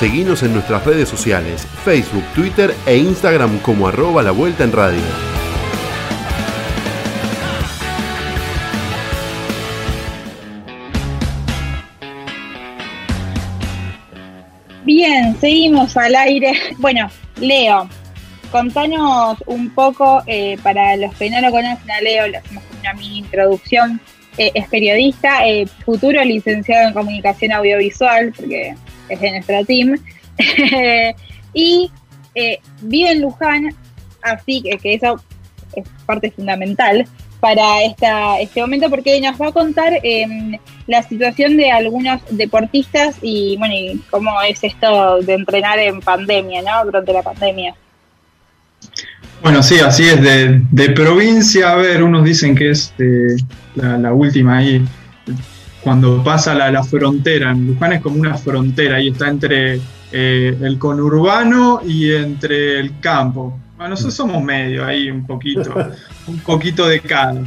Seguinos en nuestras redes sociales, Facebook, Twitter e Instagram como arroba la vuelta en radio. Bien, seguimos al aire. Bueno, Leo, contanos un poco, eh, para los que no lo conocen a Leo, le hacemos una mini introducción. Eh, es periodista, eh, futuro licenciado en comunicación audiovisual, porque es de nuestro team. y vive en Luján, así que, que eso es parte fundamental para esta, este momento porque nos va a contar em, la situación de algunos deportistas y bueno y cómo es esto de entrenar en pandemia, ¿no? Durante la pandemia. Bueno, sí, así es, de, provincia, a ver, unos dicen que es la, última ahí, cuando pasa la, frontera, en Luján es como una frontera, ahí está entre eh, el conurbano y entre el campo. Bueno, nosotros somos medio ahí un poquito, un poquito de cada.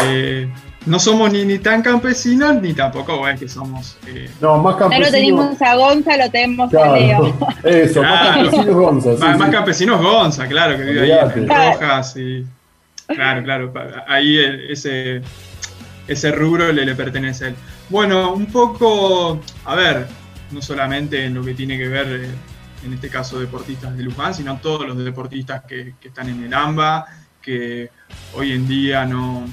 Eh, no somos ni, ni tan campesinos ni tampoco es que somos. Eh, no, más campesinos. No lo tenemos a Gonza, lo tenemos a Leo. Eso, más campesinos Gonza. más, campesinos Gonza, claro, que vive ahí en Rojas. Y, claro, claro. Ahí ese, ese rubro le, le pertenece a él. Bueno, un poco. A ver, no solamente en lo que tiene que ver. Eh, en este caso deportistas de Luján, sino todos los deportistas que, están en el AMBA, que hoy en día no,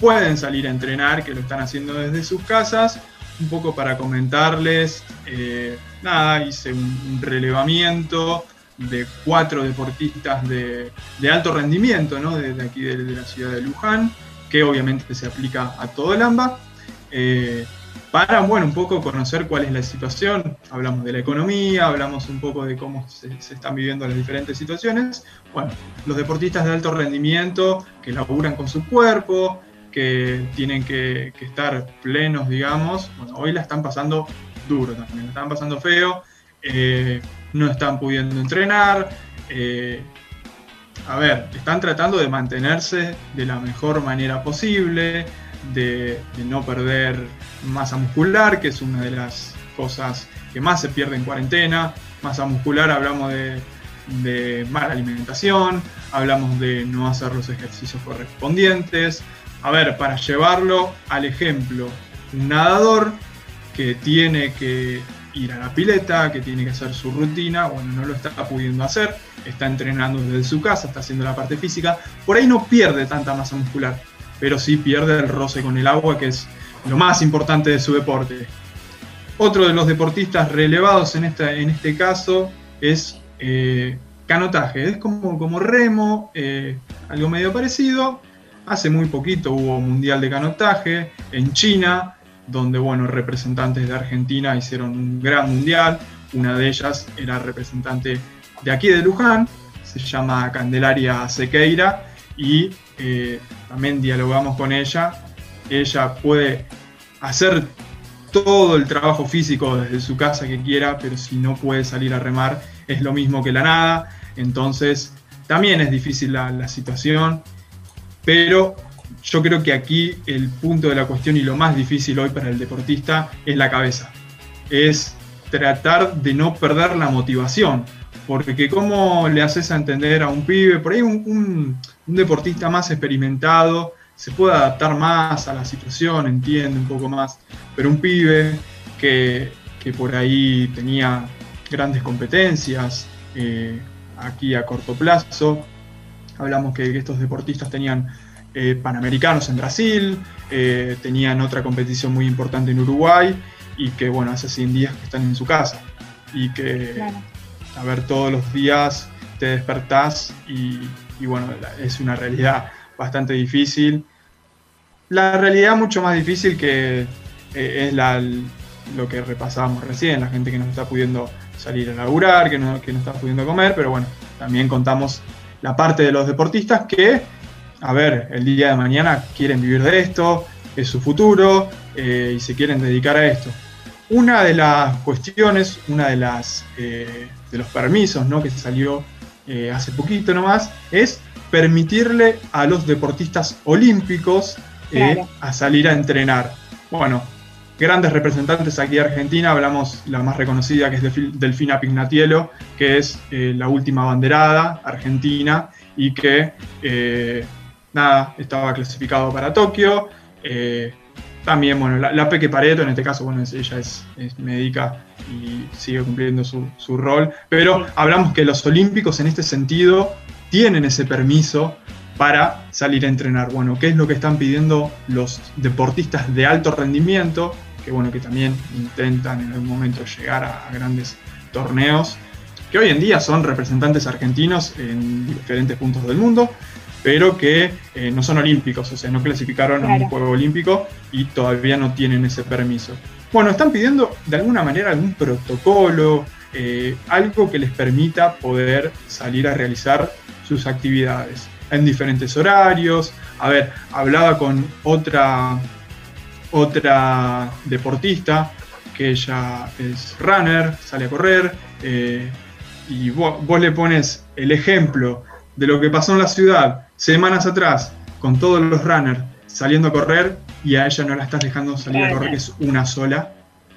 pueden salir a entrenar, que lo están haciendo desde sus casas. Un poco para comentarles, eh, nada, hice un, relevamiento de cuatro deportistas de, alto rendimiento, ¿no? Desde aquí de, la ciudad de Luján, que obviamente se aplica a todo el AMBA. Eh, para, bueno, un poco conocer cuál es la situación. Hablamos de la economía, hablamos un poco de cómo se, están viviendo las diferentes situaciones. Bueno, los deportistas de alto rendimiento que laburan con su cuerpo, que tienen que, estar plenos, digamos, bueno, hoy la están pasando duro también, la están pasando feo, eh, no están pudiendo entrenar. Eh, a ver, están tratando de mantenerse de la mejor manera posible, de, no perder masa muscular, que es una de las cosas que más se pierde en cuarentena. Masa muscular hablamos de, mala alimentación, hablamos de no hacer los ejercicios correspondientes. A ver, para llevarlo al ejemplo, un nadador que tiene que ir a la pileta, que tiene que hacer su rutina, bueno, no lo está pudiendo hacer, está entrenando desde su casa, está haciendo la parte física, por ahí no pierde tanta masa muscular pero sí pierde el roce con el agua, que es lo más importante de su deporte. Otro de los deportistas relevados en, esta, en este caso es eh, canotaje, es como, como remo, eh, algo medio parecido. Hace muy poquito hubo mundial de canotaje en China, donde bueno, representantes de Argentina hicieron un gran mundial. Una de ellas era representante de aquí de Luján, se llama Candelaria Sequeira y eh, también dialogamos con ella. Ella puede hacer todo el trabajo físico desde su casa que quiera, pero si no puede salir a remar es lo mismo que la nada. Entonces también es difícil la, situación, pero yo creo que aquí el punto de la cuestión y lo más difícil hoy para el deportista es la cabeza. Es tratar de no perder la motivación. Porque cómo le haces a entender a un pibe, por ahí un, deportista más experimentado, se puede adaptar más a la situación, entiende un poco más, pero un pibe que, por ahí tenía grandes competencias eh, aquí a corto plazo, hablamos que, estos deportistas tenían eh, panamericanos en Brasil, eh, tenían otra competición muy importante en Uruguay y que bueno, hace 100 días que están en su casa y que a ver, todos los días te despertás y, bueno, es una realidad bastante difícil. La realidad mucho más difícil que, eh, es lo que repasábamos recién, la gente que no está pudiendo salir a laburar, que no, que no está pudiendo comer, pero bueno, también contamos la parte de los deportistas que, a ver, el día de mañana quieren vivir de esto, es su futuro y se quieren dedicar a esto. Una de las cuestiones, una de las de los permisos ¿no? que salió hace poquito nomás, es permitirle a los deportistas olímpicos eh, a salir a entrenar. Bueno, grandes representantes aquí de Argentina, hablamos la más reconocida que es Delfina Pignatielo, que es eh, la última banderada argentina y que eh, nada, estaba clasificado para Tokio. También, bueno, la, Peque Pareto, en este caso, bueno, ella es, médica y sigue cumpliendo su, su rol, pero hablamos que los olímpicos en este sentido tienen ese permiso para salir a entrenar. Bueno, ¿qué es lo que están pidiendo los deportistas de alto rendimiento? Que bueno, que también intentan en algún momento llegar a, grandes torneos, que hoy en día son representantes argentinos en diferentes puntos del mundo, pero que eh, no son olímpicos, o sea, no clasificaron a un juego olímpico y todavía no tienen ese permiso. Bueno, están pidiendo de alguna manera algún protocolo, eh, algo que les permita poder salir a realizar sus actividades en diferentes horarios. A ver, hablaba con otra, otra deportista que ella es runner, sale a correr, eh, y vos, le pones el ejemplo de lo que pasó en la ciudad semanas atrás con todos los runners saliendo a correr y a ella no la estás dejando salir a correr, que es una sola,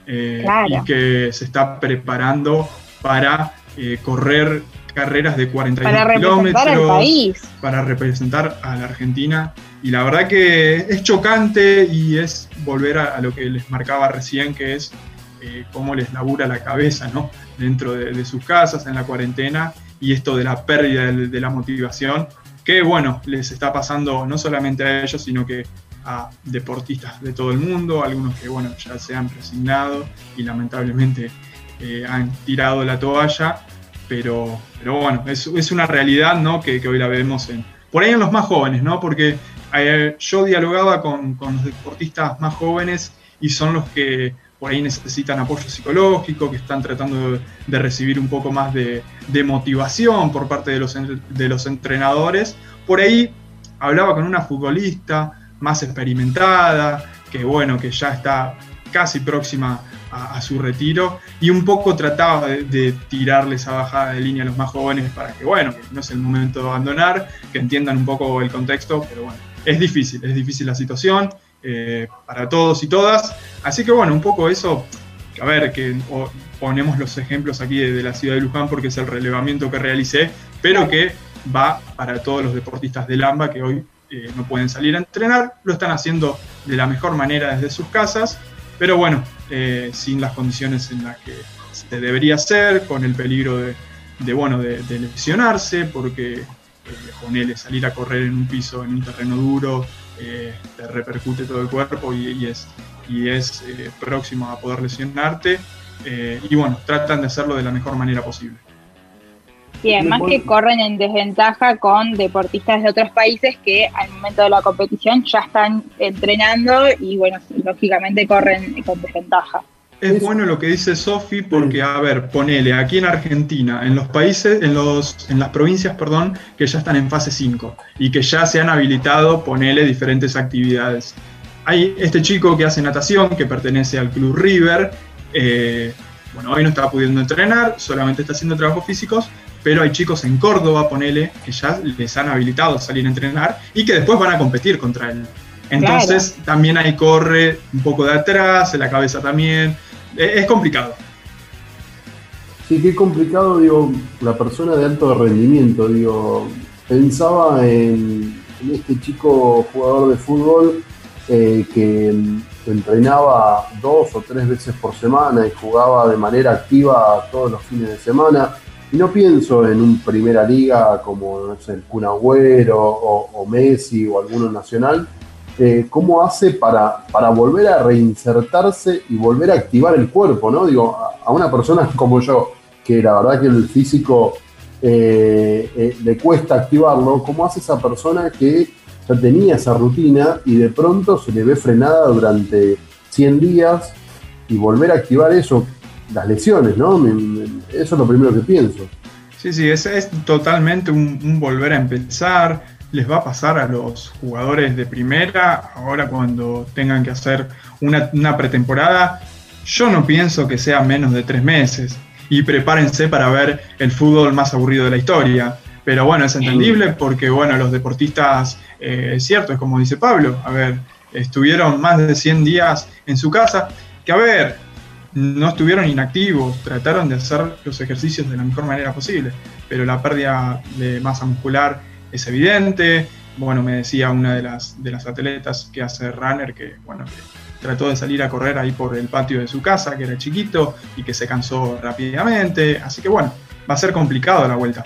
eh, y que se está preparando para eh, correr carreras de 41 kilómetros para representar a la Argentina. Y la verdad que es chocante y es volver a, lo que les marcaba recién, que es eh, cómo les labura la cabeza ¿no? dentro de, sus casas, en la cuarentena, y esto de la pérdida de, la motivación, que bueno, les está pasando no solamente a ellos, sino que a deportistas de todo el mundo, algunos que bueno, ya se han resignado y lamentablemente eh, han tirado la toalla pero, pero bueno, es, es una realidad ¿no? que, hoy la vemos en, por ahí en los más jóvenes, ¿no? porque eh, yo dialogaba con, con, los deportistas más jóvenes y son los que por ahí necesitan apoyo psicológico, que están tratando de, recibir un poco más de, de, motivación por parte de los, de los entrenadores. Por ahí hablaba con una futbolista más experimentada, que bueno, que ya está casi próxima a, su retiro y un poco trataba de, tirarle esa bajada de línea a los más jóvenes para que, bueno, no es el momento de abandonar, que entiendan un poco el contexto, pero bueno, es difícil, es difícil la situación eh, para todos y todas. Así que bueno, un poco eso, a ver, que ponemos los ejemplos aquí de, la ciudad de Luján porque es el relevamiento que realicé, pero que va para todos los deportistas del AMBA que hoy eh, no pueden salir a entrenar, lo están haciendo de la mejor manera desde sus casas pero bueno, eh, sin las condiciones en las que se debería hacer, con el peligro de, bueno, de, lesionarse, porque con eh, él salir a correr en un piso, en un terreno duro, eh, te repercute todo el cuerpo y, es, y es próximo a poder lesionarte. y bueno, tratan de hacerlo de la mejor manera posible. Y además que corren en desventaja con deportistas de otros países que al momento de la competición ya están entrenando y bueno, lógicamente corren con desventaja. Es bueno lo que dice Sofi porque, a ver, ponele, aquí en Argentina, en los países, en, los, en las provincias, perdón, que ya están en fase 5 y que ya se han habilitado, ponele, diferentes actividades. Hay este chico que hace natación, que pertenece al Club River, eh, bueno, hoy no está pudiendo entrenar, solamente está haciendo trabajos físicos, pero hay chicos en Córdoba, ponele, que ya les han habilitado salir a entrenar y que después van a competir contra él. Entonces también ahí corre un poco de atrás, en la cabeza también. E-, es, complicado. Sí, qué complicado, digo, la persona de alto rendimiento, digo, pensaba en, este chico jugador de fútbol eh, que entrenaba dos o tres veces por semana y jugaba de manera activa todos los fines de semana y no pienso en un primera liga como no sé, el Kun o, Messi o alguno nacional. Eh, ¿Cómo hace para, para volver a reinsertarse y volver a activar el cuerpo? ¿no? Digo, a, una persona como yo, que la verdad que el físico eh, eh, le cuesta activarlo, ¿cómo hace esa persona que ya tenía esa rutina y de pronto se le ve frenada durante 100 días y volver a activar eso, las lesiones, ¿no? eso es lo primero que pienso. Sí, sí, es, es totalmente un, volver a empezar. Les va a pasar a los jugadores de primera, ahora cuando tengan que hacer una, pretemporada, yo no pienso que sea menos de tres meses. Y prepárense para ver el fútbol más aburrido de la historia. Pero bueno, es entendible porque, bueno, los deportistas, eh, es cierto, es como dice Pablo, a ver, estuvieron más de 100 días en su casa, que a ver, no estuvieron inactivos, trataron de hacer los ejercicios de la mejor manera posible, pero la pérdida de masa muscular es evidente. Bueno, me decía una de las, de las atletas que hace runner que, bueno, trató de salir a correr ahí por el patio de su casa, que era chiquito y que se cansó rápidamente. Así que bueno, va a ser complicado la vuelta.